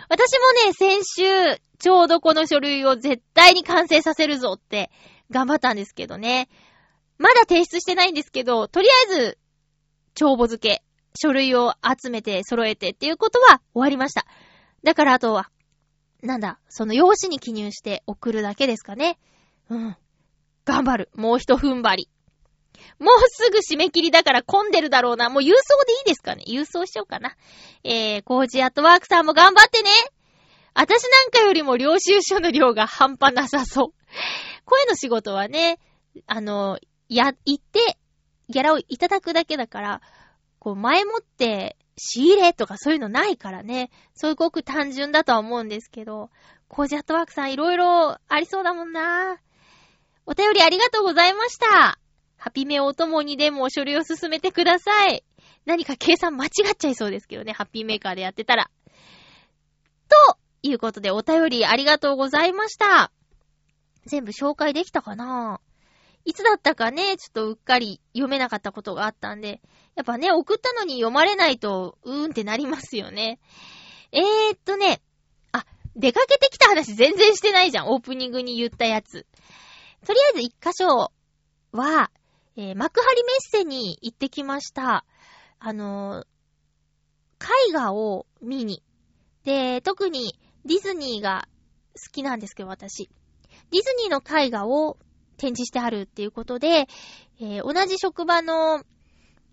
私もね、先週、ちょうどこの書類を絶対に完成させるぞって頑張ったんですけどね。まだ提出してないんですけど、とりあえず、帳簿付け、書類を集めて揃えてっていうことは終わりました。だからあとは、なんだ、その用紙に記入して送るだけですかね。うん。頑張る。もう一踏ん張り。もうすぐ締め切りだから混んでるだろうな。もう郵送でいいですかね？郵送しようかな。えー、コージアットワークさんも頑張ってね私なんかよりも領収書の量が半端なさそう。声の仕事はね、あの、や、行って、ギャラをいただくだけだから、こう、前もって仕入れとかそういうのないからね、すごく単純だとは思うんですけど、コージアットワークさんいろいろありそうだもんなお便りありがとうございました。ハピメをお供にでも書類を進めてください。何か計算間違っちゃいそうですけどね、ハッピーメーカーでやってたら。ということで、お便りありがとうございました。全部紹介できたかな？いつだったかね、ちょっとうっかり読めなかったことがあったんで、やっぱね、送ったのに読まれないと、うーんってなりますよね。えーっとね、あ、出かけてきた話全然してないじゃん、オープニングに言ったやつ。とりあえず一箇所は、えー、幕張メッセに行ってきました。あのー、絵画を見に。で、特にディズニーが好きなんですけど、私。ディズニーの絵画を展示してあるっていうことで、えー、同じ職場の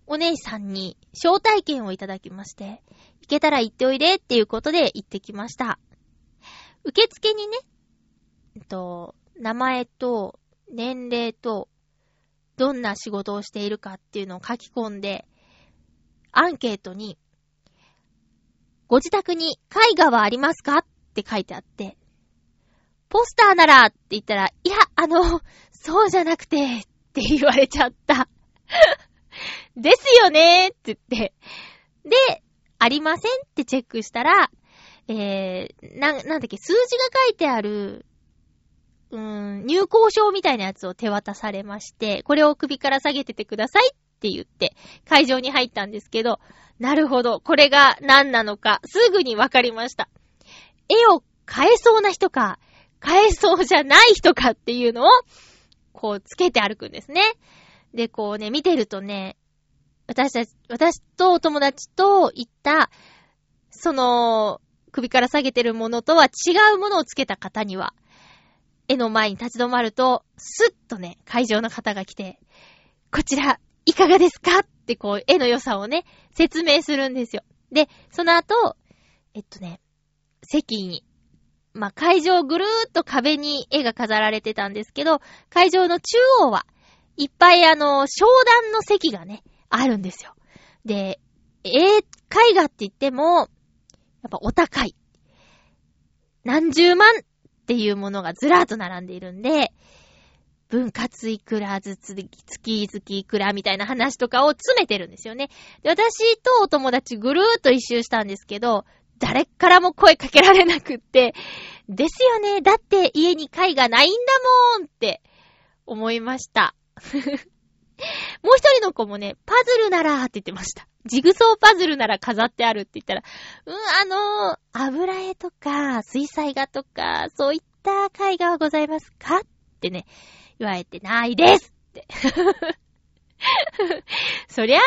お姉さんに招待券をいただきまして、行けたら行っておいでっていうことで行ってきました。受付にね、えっと、名前と年齢とどんな仕事をしているかっていうのを書き込んで、アンケートに、ご自宅に絵画はありますか？って書いてあって、ポスターならって言ったら、いや、あの、そうじゃなくて、って言われちゃった。ですよねって言って。で、ありませんってチェックしたら、えー、な、なんだっけ、数字が書いてある、うーん、入校証みたいなやつを手渡されまして、これを首から下げててくださいって言って、会場に入ったんですけど、なるほど、これが何なのか、すぐにわかりました。絵を変えそうな人か、変えそうじゃない人かっていうのを、こうつけて歩くんですね。で、こうね、見てるとね、私たち、私とお友達と行った、その、首から下げてるものとは違うものをつけた方には、絵の前に立ち止まると、スッとね、会場の方が来て、こちら、いかがですかってこう、絵の良さをね、説明するんですよ。で、その後、えっとね、席にまあ、会場ぐるーっと壁に絵が飾られてたんですけど、会場の中央はいっぱいあの、商談の席がね、あるんですよ。で、絵、絵画って言っても、やっぱお高い。何十万っていうものがずらーっと並んでいるんで、分割いくらずつ、月々いくらみたいな話とかを詰めてるんですよね。で、私とお友達ぐるーっと一周したんですけど、誰からも声かけられなくって、ですよね。だって家に貝がないんだもんって思いました。もう一人の子もね、パズルならーって言ってました。ジグソーパズルなら飾ってあるって言ったら、うん、あの、油絵とか、水彩画とか、そういった絵画はございますかってね、言われてないですって。そりゃあね、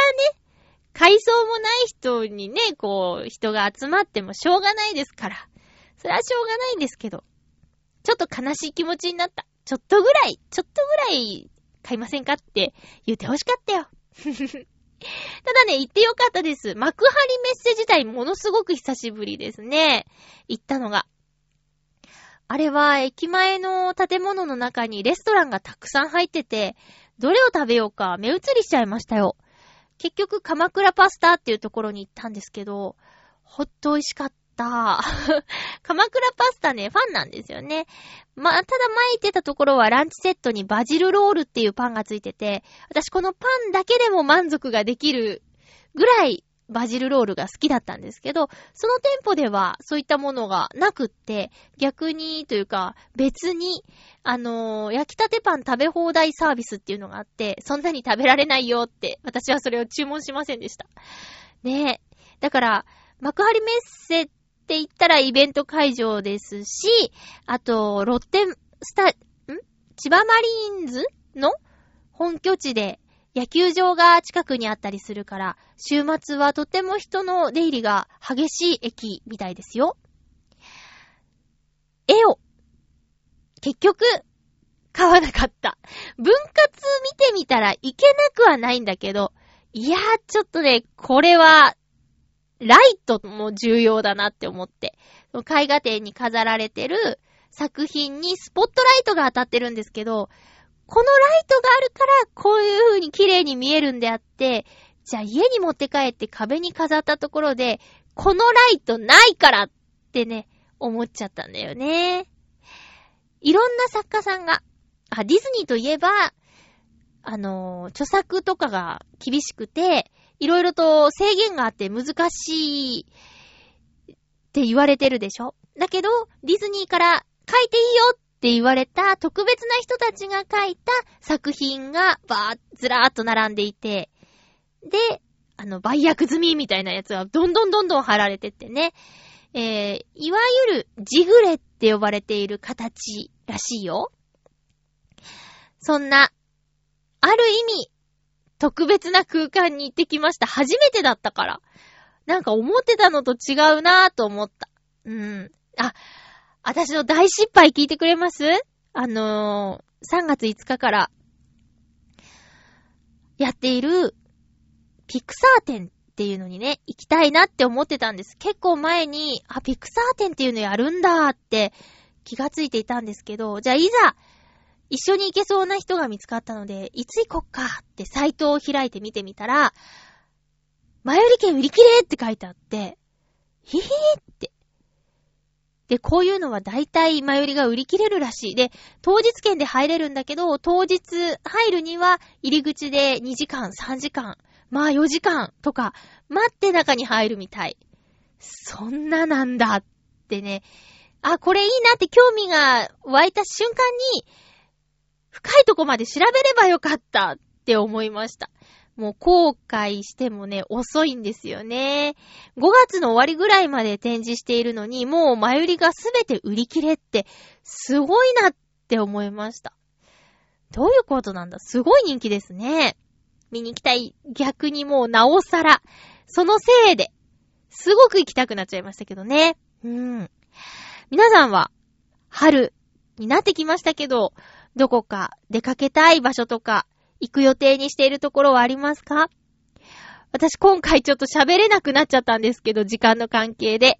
階層もない人にね、こう、人が集まってもしょうがないですから。それはしょうがないんですけど、ちょっと悲しい気持ちになった。ちょっとぐらい、ちょっとぐらい買いませんかって言ってほしかったよ。ただね、行ってよかったです。幕張メッセ自体ものすごく久しぶりですね。行ったのが。あれは駅前の建物の中にレストランがたくさん入ってて、どれを食べようか目移りしちゃいましたよ。結局、鎌倉パスタっていうところに行ったんですけど、ほっと美味しかったた。鎌倉パスタね、ファンなんですよね。まあ、ただ前言ってたところはランチセットにバジルロールっていうパンがついてて、私このパンだけでも満足ができるぐらいバジルロールが好きだったんですけど、その店舗ではそういったものがなくって、逆にというか別に、あのー焼きたてパン食べ放題サービスっていうのがあって、そんなに食べられないよって、私はそれを注文しませんでした。ねえ。だから、幕張メッセって言ったらイベント会場ですし、あと、ロッテンスタ、ん？千葉マリーンズの本拠地で野球場が近くにあったりするから、週末はとても人の出入りが激しい駅みたいですよ。絵を、結局、買わなかった。分割見てみたらいけなくはないんだけど、いやー、ちょっとね、これは、ライトも重要だなって思って。絵画展に飾られてる作品にスポットライトが当たってるんですけど、このライトがあるから、こういう風に綺麗に見えるんであって、じゃあ家に持って帰って壁に飾ったところで、このライトないからってね、思っちゃったんだよね。いろんな作家さんが、あ、ディズニーといえば、あの著作とかが厳しくて、いろいろと制限があって難しいって言われてるでしょ？だけど、ディズニーから書いていいよって言われた特別な人たちが書いた作品がバー、ずらーっと並んでいて、で、あの、売約済みみたいなやつがどんどんどんどん貼られてってね、えー、いわゆるジグレって呼ばれている形らしいよ。そんな、ある意味、特別な空間に行ってきました。初めてだったから。なんか思ってたのと違うなぁと思った。うん。あ、私の大失敗聞いてくれます？あのー、3月5日から、やっている、ピクサー展っていうのにね、行きたいなって思ってたんです。結構前に、あ、ピクサー展っていうのやるんだって気がついていたんですけど、じゃあいざ、一緒に行けそうな人が見つかったので、いつ行こっかってサイトを開いて見てみたら、前売り券売り切れって書いてあって、ひひーって。で、こういうのは大体前売りが売り切れるらしい。で、当日券で入れるんだけど、当日入るには入り口で2時間、3時間、まあ4時間とか待って中に入るみたい。そんななんだってね。あ、これいいなって興味が湧いた瞬間に、深いとこまで調べればよかったって思いました。もう後悔してもね、遅いんですよね。5月の終わりぐらいまで展示しているのに、もう前売りがすべて売り切れって、すごいなって思いました。どういうことなんだ？すごい人気ですね。見に行きたい。逆にもうなおさら。そのせいで、すごく行きたくなっちゃいましたけどね。うん。皆さんは、春になってきましたけど、どこか出かけたい場所とか、行く予定にしているところはありますか？私今回ちょっと喋れなくなっちゃったんですけど、時間の関係で。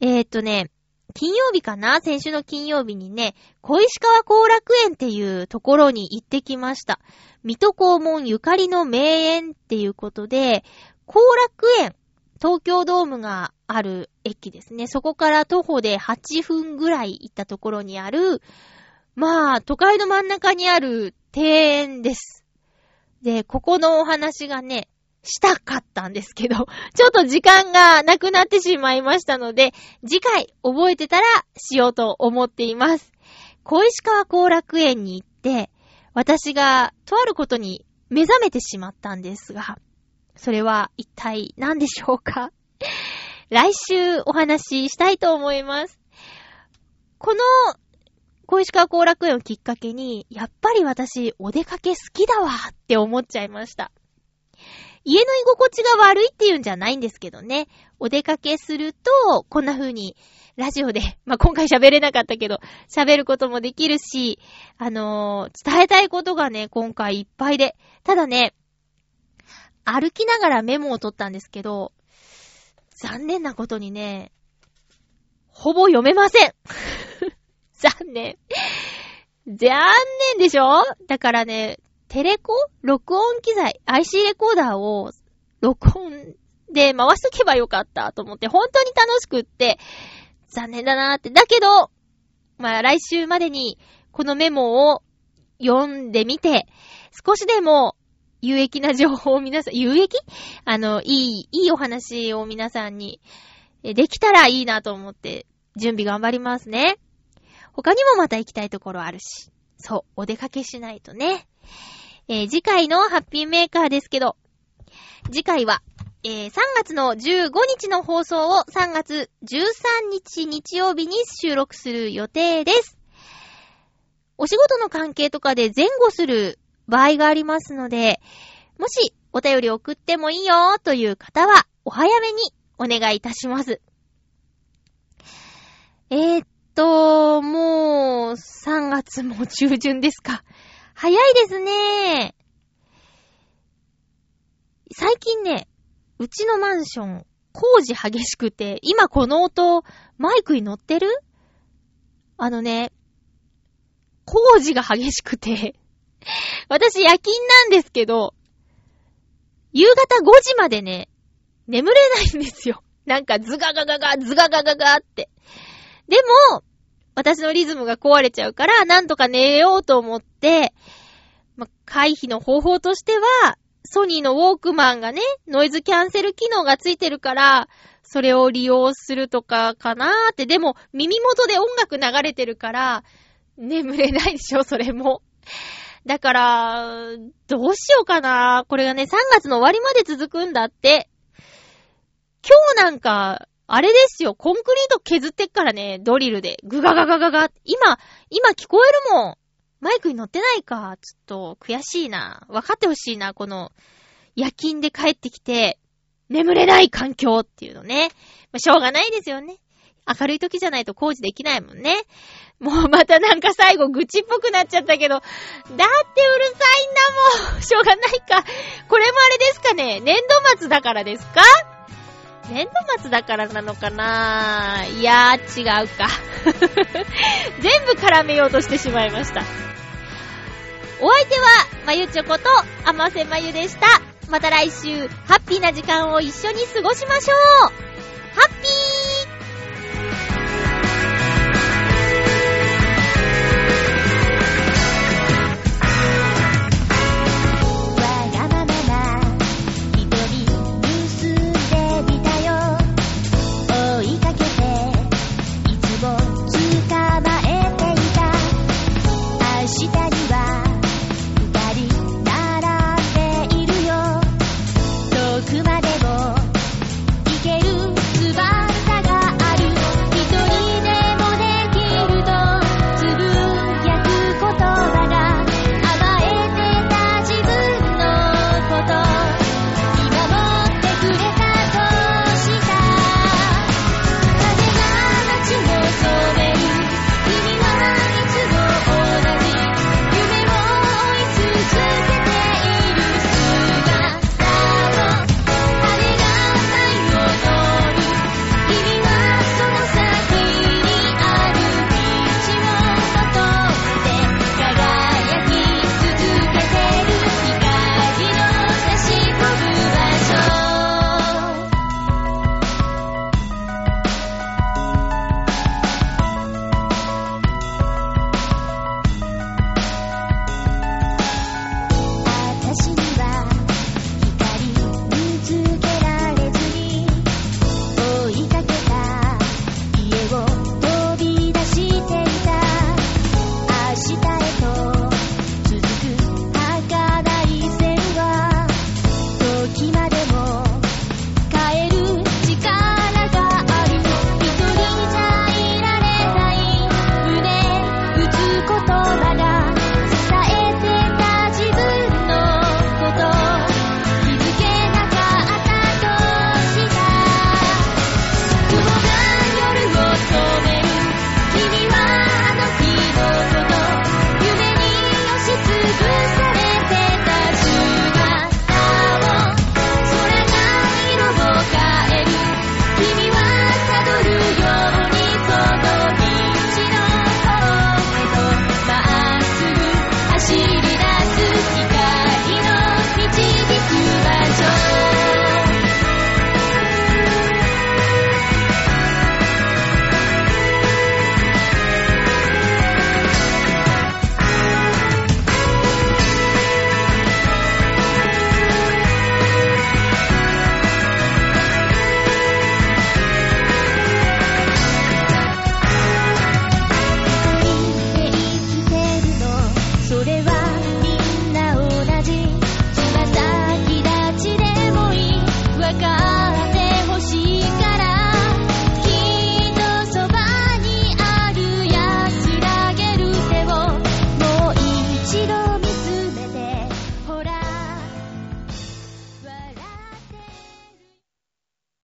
えー、っとね、金曜日かな？先週の金曜日にね、小石川後楽園っていうところに行ってきました。水戸黄門ゆかりの名園っていうことで、後楽園、東京ドームがある駅ですね。そこから徒歩で8分ぐらい行ったところにある、まあ、都会の真ん中にある庭園です。で、ここのお話がね、したかったんですけど、ちょっと時間がなくなってしまいましたので、次回覚えてたらしようと思っています。小石川後楽園に行って、私がとあることに目覚めてしまったんですが、それは一体何でしょうか？来週お話ししたいと思います。この小石川後楽園をきっかけに、やっぱり私、お出かけ好きだわって思っちゃいました。家の居心地が悪いっていうんじゃないんですけどね。お出かけすると、こんな風に、ラジオで、まあ、今回喋れなかったけど、喋ることもできるし、あのー伝えたいことがね、今回いっぱいで。ただね、歩きながらメモを取ったんですけど、残念なことにね、ほぼ読めません。残念。残念でしょ？だからね、テレコ？録音機材、IC レコーダーを録音で回しとけばよかったと思って、本当に楽しくって、残念だなーって。だけど、まあ来週までにこのメモを読んでみて、少しでも有益な情報を皆さん、有益？あの、いい、いいお話を皆さんに、できたらいいなと思って、準備頑張りますね。他にもまた行きたいところあるし。そう、お出かけしないとね。えー次回のハッピーメーカーですけど、次回は、えー3月の15日の放送を3月13日日曜日に収録する予定です。お仕事の関係とかで前後する場合がありますので、もしお便り送ってもいいよという方は、お早めにお願いいたします。えー、と、もう、3月も中旬ですか。早いですね。最近ね、うちのマンション、工事激しくて、今この音、マイクに乗ってる？あのね、工事が激しくて、私夜勤なんですけど、夕方5時までね、眠れないんですよ。なんかズガガガガ、ズガガガガって。でも、私のリズムが壊れちゃうから、なんとか寝ようと思って、ま、回避の方法としては、ソニーのウォークマンがね、ノイズキャンセル機能がついてるから、それを利用するとかかなーって、でも耳元で音楽流れてるから、眠れないでしょ、それも。だから、どうしようかな。これがね、3月の終わりまで続くんだって。今日なんか、あれですよ、コンクリート削ってっからね、ドリルで。グガガガガガ。今、今聞こえるもん。マイクに乗ってないか。ちょっと、悔しいな。分かってほしいな、この、夜勤で帰ってきて、眠れない環境っていうのね。まあ、しょうがないですよね。明るい時じゃないと工事できないもんね。もうまたなんか最後愚痴っぽくなっちゃったけど、だってうるさいんだもん。しょうがないか。これもあれですかね。年度末だからですか？年度末だからなのかな？いやー、違うか。全部絡めようとしてしまいました。お相手は、まゆちょこと、あませまゆでした。また来週、ハッピーな時間を一緒に過ごしましょうハッピー